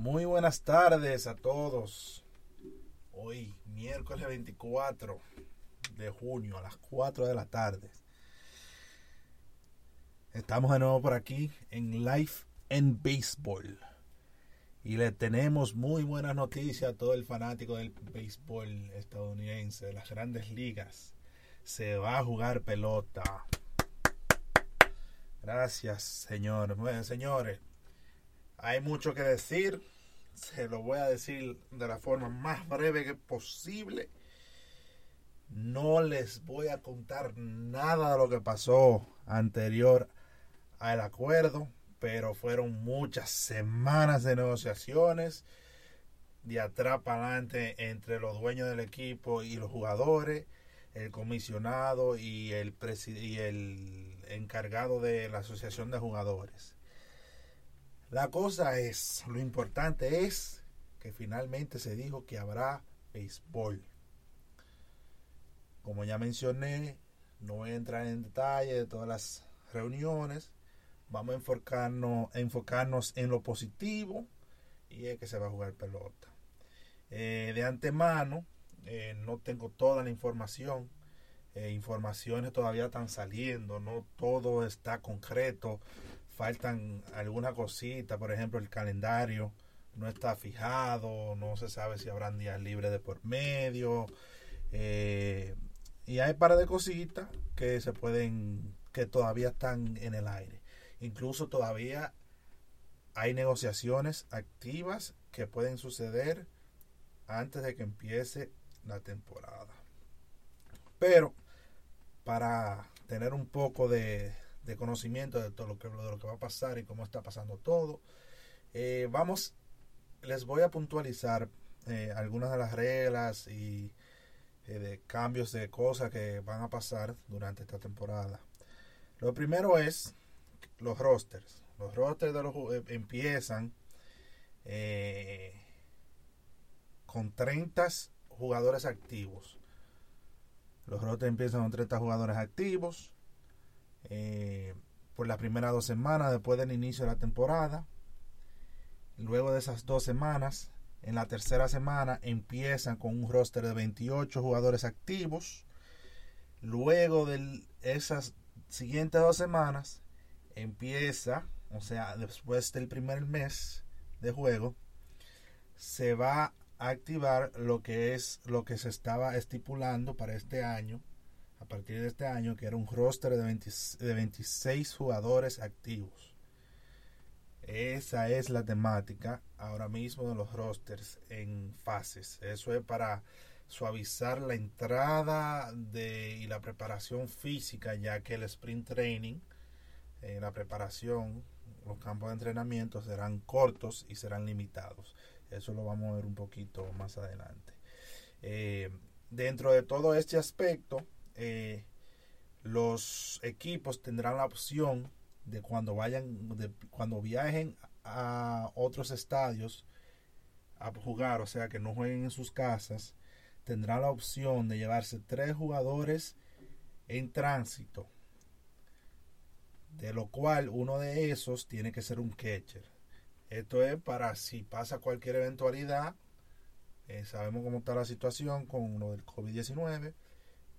Muy buenas tardes a todos. Hoy, miércoles 24 de junio a las 4 de la tarde. Estamos de nuevo por aquí en Life and Baseball. Y le tenemos muy buenas noticias a todo el fanático del béisbol estadounidense, de las grandes ligas. Se va a jugar pelota. Gracias, señores. Bueno, señores, hay mucho que decir. Se lo voy a decir de la forma más breve que posible. No les voy a contar nada de lo que pasó anterior al acuerdo, pero fueron muchas semanas de negociaciones de atrás para adelante entre los dueños del equipo y los jugadores, el comisionado y el, y el encargado de la asociación de jugadores. La cosa es, lo importante es que finalmente se dijo que habrá béisbol. Como ya mencioné, no voy a entrar en detalle de todas las reuniones. Vamos a enfocarnos, enfocarnos en lo positivo y es que se va a jugar pelota. Eh, de antemano, eh, no tengo toda la información. Eh, informaciones todavía están saliendo, no todo está concreto. Faltan alguna cosita, por ejemplo, el calendario no está fijado, no se sabe si habrán días libres de por medio. y hay para de cositas que se pueden, que todavía están en el aire. Incluso todavía hay negociaciones activas que pueden suceder antes de que empiece la temporada. Pero para tener un poco de, conocimiento de todo lo que, de lo que va a pasar y cómo está pasando todo, eh, vamos, les voy a puntualizar eh, algunas de las reglas y eh, de cambios de cosas que van a pasar durante esta temporada. Lo primero es los rosters. Los rosters de los empiezan con 30 jugadores activos. Los rotes empiezan con 30 jugadores activos. Eh, por las primeras dos semanas después del inicio de la temporada. Luego de esas dos semanas, en la tercera semana empiezan con un roster de 28 jugadores activos. Luego de esas siguientes dos semanas, empieza, o sea, después del primer mes de juego, se va activar lo que es lo que se estaba estipulando para este año, a partir de este año, que era un roster de, de 26 jugadores activos. Esa es la temática ahora mismo de los rosters en fases. Eso es para suavizar la entrada de, y la preparación física, ya que el sprint training, eh, la preparación, los campos de entrenamiento serán cortos y serán limitados. Eso lo vamos a ver un poquito más adelante. Eh, dentro de todo este aspecto, eh, los equipos tendrán la opción de cuando vayan, de cuando viajen a otros estadios a jugar, o sea que no jueguen en sus casas, tendrán la opción de llevarse tres jugadores en tránsito, de lo cual uno de esos tiene que ser un catcher. Esto es para si pasa cualquier eventualidad, eh, sabemos cómo está la situación con lo del COVID-19,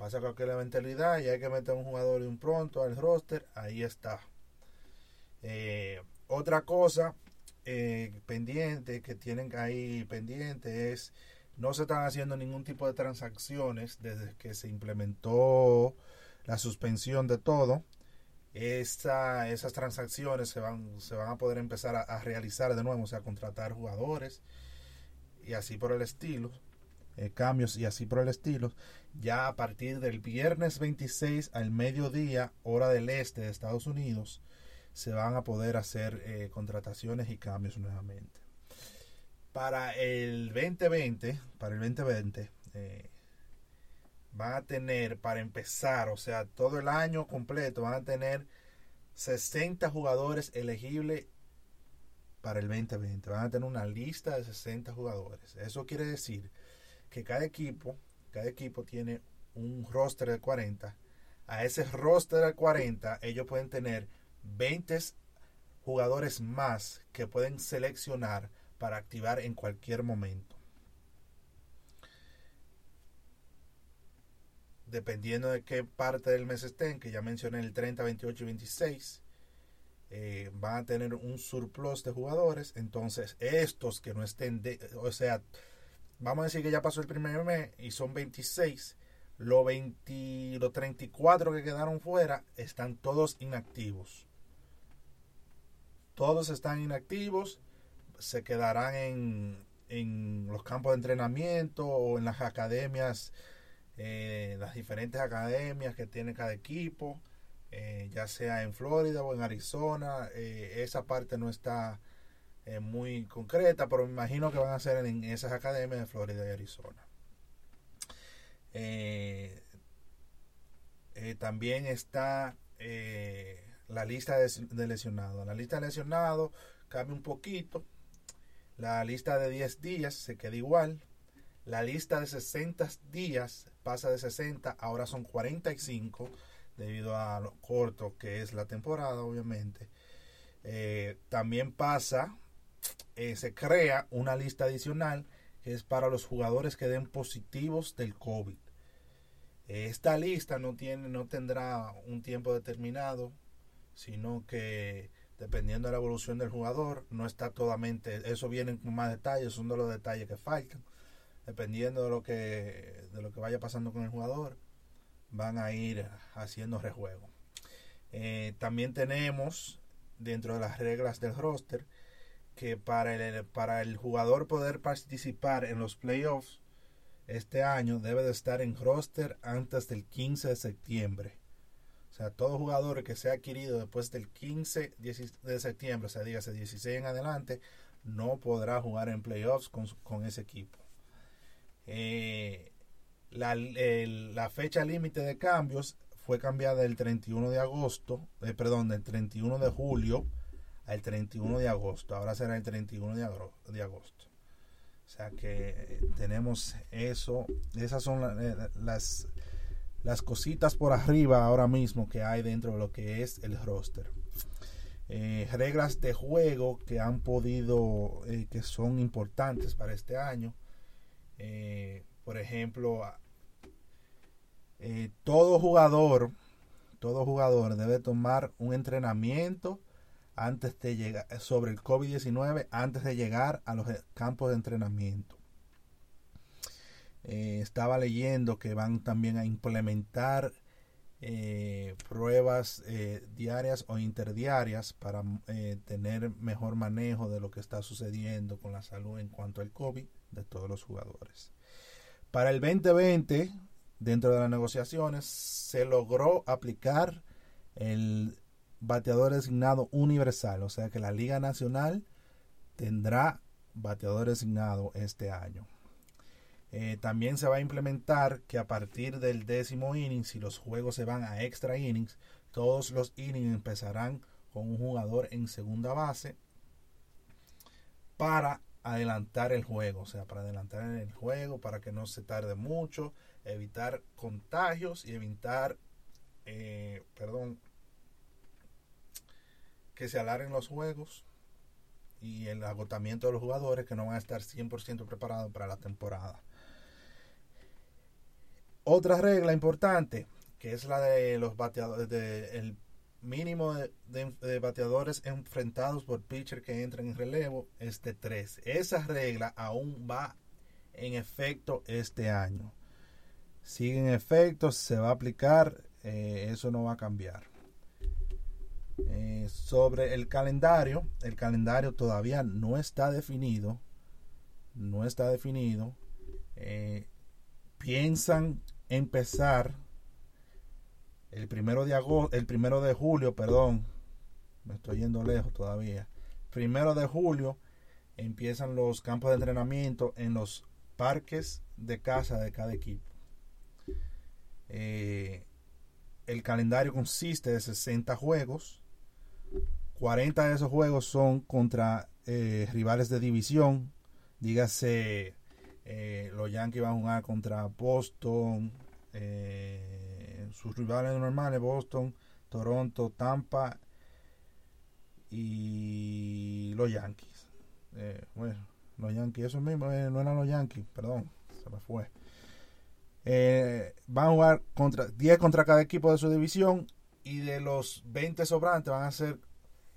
pasa cualquier eventualidad y hay que meter un jugador de un pronto al roster, ahí está. Eh, otra cosa eh, pendiente que tienen ahí pendiente es no se están haciendo ningún tipo de transacciones desde que se implementó la suspensión de todo esas transacciones se van, se van a poder empezar a, realizar de nuevo, o sea, contratar jugadores y así por el estilo, eh, cambios y así por el estilo, ya a partir del viernes 26 al mediodía, hora del este de Estados Unidos, se van a poder hacer eh, contrataciones y cambios nuevamente. Para el 2020, para el 2020, eh, van a tener para empezar, o sea, todo el año completo, van a tener 60 jugadores elegibles para el 2020. Van a tener una lista de 60 jugadores. Eso quiere decir que cada equipo, cada equipo tiene un roster de 40. A ese roster de 40 ellos pueden tener 20 jugadores más que pueden seleccionar para activar en cualquier momento. Dependiendo de qué parte del mes estén, que ya mencioné el 30, 28 y 26, eh, van a tener un surplus de jugadores. Entonces, estos que no estén, de, o sea, vamos a decir que ya pasó el primer mes y son 26, los, 20, los 34 que quedaron fuera están todos inactivos. Todos están inactivos se quedarán en, en los campos de entrenamiento o en las academias, eh, las diferentes academias que tiene cada equipo, eh, ya sea en Florida o en Arizona. Eh, esa parte no está muy concreta, pero me imagino que van a ser en esas academias de Florida y Arizona. también está la lista de, lesionados. La lista de lesionados cambia un poquito. La lista de 10 días se queda igual. La lista de 60 días pasa de 60, ahora son 45, debido a lo corto que es la temporada, obviamente. Eh, también pasa, eh, se crea una lista adicional que es para los jugadores que den positivos del COVID. Esta lista no, tiene, no tendrá un tiempo determinado, sino que dependiendo de la evolución del jugador, no está totalmente, eso viene con más detalles, son de los detalles que faltan, dependiendo de lo que, de lo que vaya pasando con el jugador, van a ir haciendo rejuego. Eh, también tenemos dentro de las reglas del roster que para el, para el jugador poder participar en los playoffs este año debe de estar en roster antes del 15 de septiembre sea, todo jugador que sea adquirido después del 15 de septiembre, o sea, dígase 16 en adelante, no podrá jugar en playoffs con, ese equipo. Eh, la, fecha límite de cambios fue cambiada del 31 de agosto, eh, perdón, del 31 de julio al 31 de agosto. Ahora será el 31 de, agosto. O sea que eh, tenemos eso. Esas son las las cositas por arriba ahora mismo que hay dentro de lo que es el roster. Eh, reglas de juego que han podido, eh, que son importantes para este año. Eh, por ejemplo, todo jugador, todo jugador debe tomar un entrenamiento antes de llegar sobre el COVID-19 antes de llegar a los campos de entrenamiento. Eh, estaba leyendo que van también a implementar eh, pruebas eh, diarias o interdiarias para tener mejor manejo de lo que está sucediendo con la salud en cuanto al COVID de todos los jugadores. Para el 2020, dentro de las negociaciones, se logró aplicar el bateador designado universal, o sea que la Liga Nacional tendrá bateador designado este año. Eh, también se va a implementar que a partir del décimo inning, si los juegos se van a extra innings, todos los innings empezarán con un jugador en segunda base para adelantar el juego, o sea, para adelantar el juego, para que no se tarde mucho, evitar contagios y evitar, eh, perdón, que se alarguen los juegos y el agotamiento de los jugadores que no van a estar 100% preparados para la temporada. Otra regla importante, que es la de los bateadores, el mínimo de, bateadores enfrentados por pitcher que entran en relevo es de 3. Esa regla aún va en efecto este año. Sigue en efecto, se va a aplicar, eh, eso no va a cambiar. Eh, sobre el calendario, el calendario todavía no está definido. No está definido. Eh, piensan empezar el primero de agosto, el primero de julio, perdón, me estoy yendo lejos todavía. Primero de julio empiezan los campos de entrenamiento en los parques de casa de cada equipo. Eh, el calendario consiste de 60 juegos. 40 de esos juegos son contra eh, rivales de división. Dígase eh, los Yankees van a jugar contra Boston, eh, sus rivales normales, Boston, Toronto, Tampa y los Yankees. Bueno, Los Yankees, eso mismo, no eran los Yankees, perdón, se me fue. Van a jugar contra 10 contra cada equipo de su división y de los 20 sobrantes van a ser,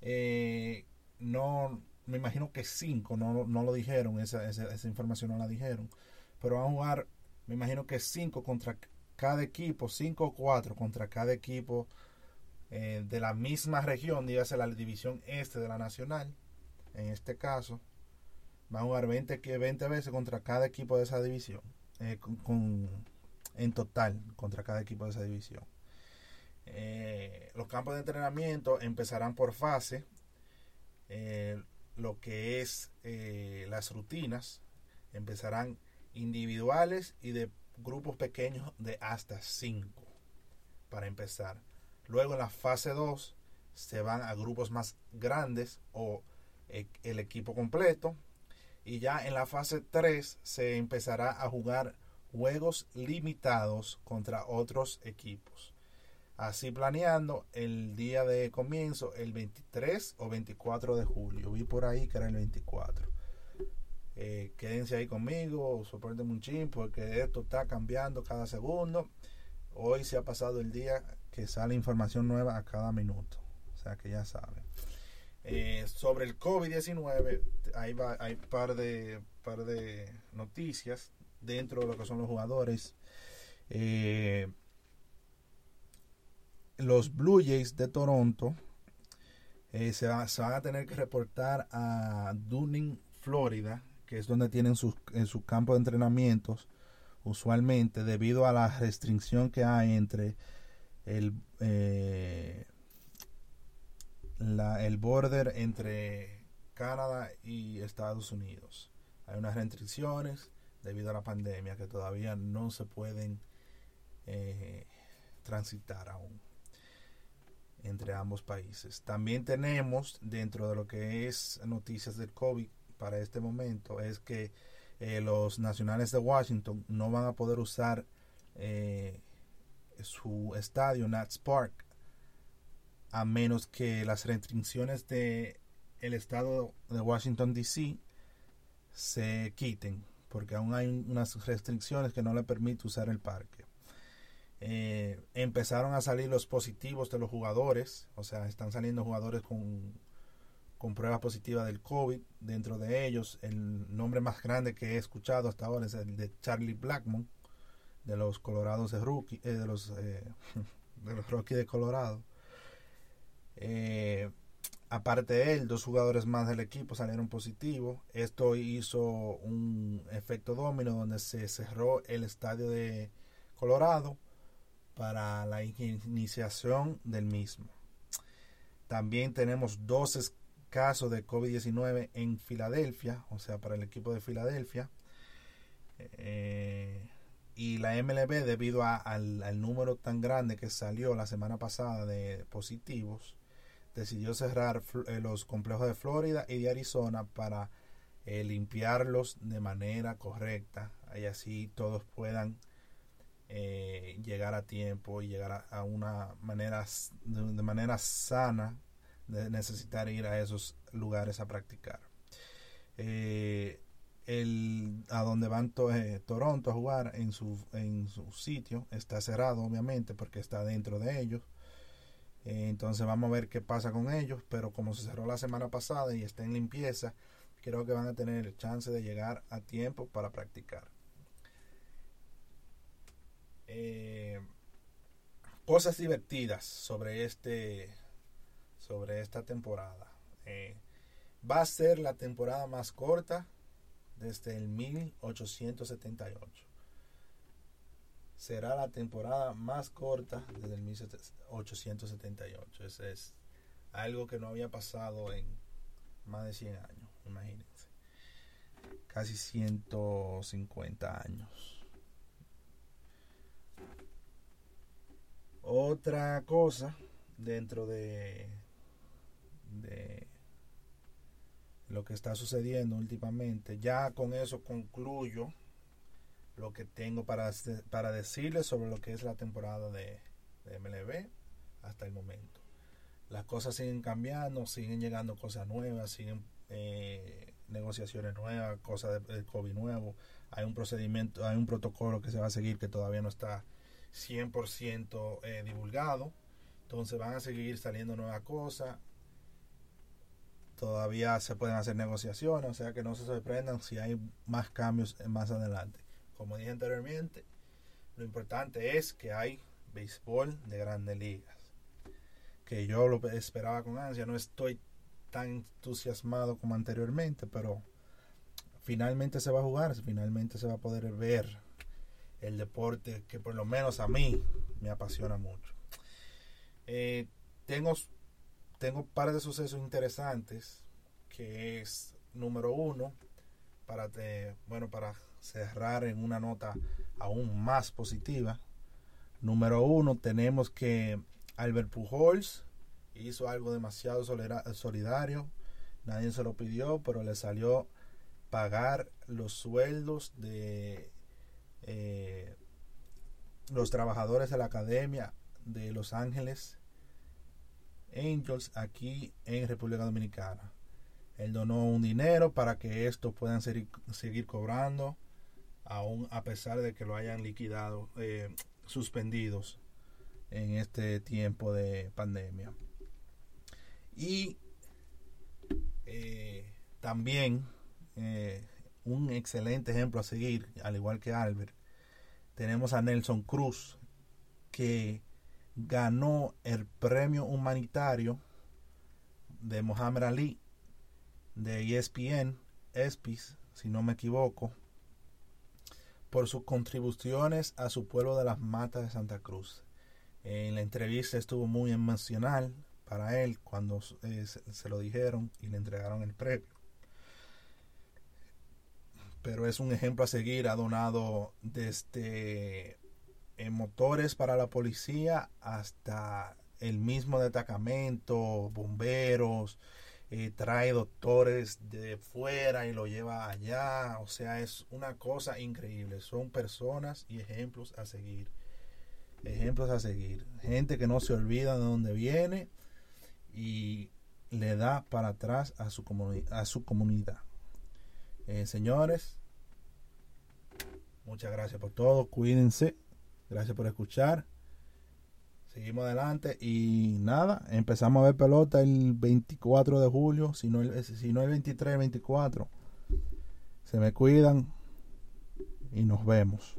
eh, no, me imagino que 5, no, no lo dijeron, esa, esa, esa, información no la dijeron, pero van a jugar, me imagino que 5 contra cada equipo, 5 o 4 contra cada equipo eh, de la misma región, dígase la división este de la nacional, en este caso, van a jugar 20, 20 veces contra cada equipo de esa división, eh, con, en total contra cada equipo de esa división. Eh, los campos de entrenamiento empezarán por fase, eh, lo que es eh, las rutinas, empezarán individuales y de grupos pequeños de hasta 5 para empezar. Luego en la fase 2 se van a grupos más grandes o el equipo completo. Y ya en la fase 3 se empezará a jugar juegos limitados contra otros equipos. Así planeando el día de comienzo, el 23 o 24 de julio. Vi por ahí que era el 24. Eh, quédense ahí conmigo, soporten un chin porque esto está cambiando cada segundo. Hoy se ha pasado el día que sale información nueva a cada minuto. O sea que ya saben. Eh, sobre el COVID-19, hay, hay par de, par de noticias dentro de lo que son los jugadores. Eh, los Blue Jays de Toronto eh, se, va, van a tener que reportar a Dunning, Florida, que es donde tienen sus, en su campo de entrenamientos, usualmente debido a la restricción que hay entre el, eh, el border entre Canadá y Estados Unidos. Hay unas restricciones debido a la pandemia que todavía no se pueden eh, transitar aún entre ambos países. También tenemos dentro de lo que es noticias del COVID para este momento es que eh, los nacionales de Washington no van a poder usar eh, su estadio Nats Park a menos que las restricciones de el estado de Washington DC se quiten porque aún hay unas restricciones que no le permite usar el parque eh, empezaron a salir los positivos de los jugadores, o sea, están saliendo jugadores con, con pruebas positivas del COVID. Dentro de ellos, el nombre más grande que he escuchado hasta ahora es el de Charlie Blackmon, de los Colorados de Rookie, eh, de los eh, de los Rockies de Colorado. Eh, aparte de él, dos jugadores más del equipo salieron positivos. Esto hizo un efecto domino donde se cerró el estadio de Colorado para la iniciación del mismo. También tenemos 12 casos de COVID-19 en Filadelfia, o sea, para el equipo de Filadelfia. Eh, y la MLB, debido a, al, número tan grande que salió la semana pasada de positivos, decidió cerrar eh, los complejos de Florida y de Arizona para eh, limpiarlos de manera correcta y así todos puedan eh, llegar a tiempo y llegar a, una manera de, manera sana de necesitar ir a esos lugares a practicar. Eh, el a donde van eh, Toronto a jugar en su en su sitio está cerrado obviamente porque está dentro de ellos. Entonces vamos a ver qué pasa con ellos pero como se cerró la semana pasada y está en limpieza creo que van a tener chance de llegar a tiempo para practicar eh, cosas divertidas sobre este sobre esta temporada. Eh, va a ser la temporada más corta desde el 1878 será la temporada más corta desde el 1878 ese es algo que no había pasado en más de 100 años imagínense. Casi 150 años Otra cosa dentro de, lo que está sucediendo últimamente, ya con eso concluyo lo que tengo para, para decirles sobre lo que es la temporada de, MLB hasta el momento. Las cosas siguen cambiando, siguen llegando cosas nuevas, siguen eh, negociaciones nuevas, cosas de, COVID nuevo. Hay un procedimiento, hay un protocolo que se va a seguir que todavía no está 100% eh, divulgado. Entonces van a seguir saliendo nuevas cosas. Todavía se pueden hacer negociaciones, o sea que no se sorprendan si hay más cambios más adelante. Como dije anteriormente, lo importante es que hay béisbol de grandes ligas. Que yo lo esperaba con ansia. No estoy tan entusiasmado como anteriormente, pero finalmente se va a jugar, finalmente se va a poder ver el deporte que por lo menos a mí me apasiona mucho. Eh, tengo, tengo un par de sucesos interesantes, que es número uno, para, bueno, para cerrar en una nota aún más positiva. Número uno, tenemos que Albert Pujols hizo algo demasiado solidario. Nadie se lo pidió, pero le salió pagar los sueldos de eh, los trabajadores de la Academia de Los Ángeles Angels aquí en República Dominicana. Él donó un dinero para que estos puedan seguir cobrando, aún a pesar de que lo hayan liquidado, eh, suspendidos en este tiempo de pandemia. Y eh, también un excelente ejemplo a seguir, al igual que Albert, tenemos a Nelson Cruz, que ganó el premio humanitario de Mohamed Ali de ESPN, ESPIS, si no me equivoco, por sus contribuciones a su pueblo de las Matas de Santa Cruz. En la entrevista estuvo muy emocional para él cuando eh, se, lo dijeron y le entregaron el premio. Pero es un ejemplo a seguir. Ha donado desde eh, motores para la policía hasta el mismo destacamento, bomberos, eh, trae doctores de fuera y lo lleva allá. O sea, es una cosa increíble. Son personas y ejemplos a seguir. Ejemplos a seguir. Gente que no se olvida de dónde viene y le da para atrás a su, a su comunidad. Eh, señores, muchas gracias por todo. Cuídense. Gracias por escuchar. Seguimos adelante y nada, empezamos a ver pelota el 24 de julio, si no el, si no el 23, el 24. Se me cuidan y nos vemos.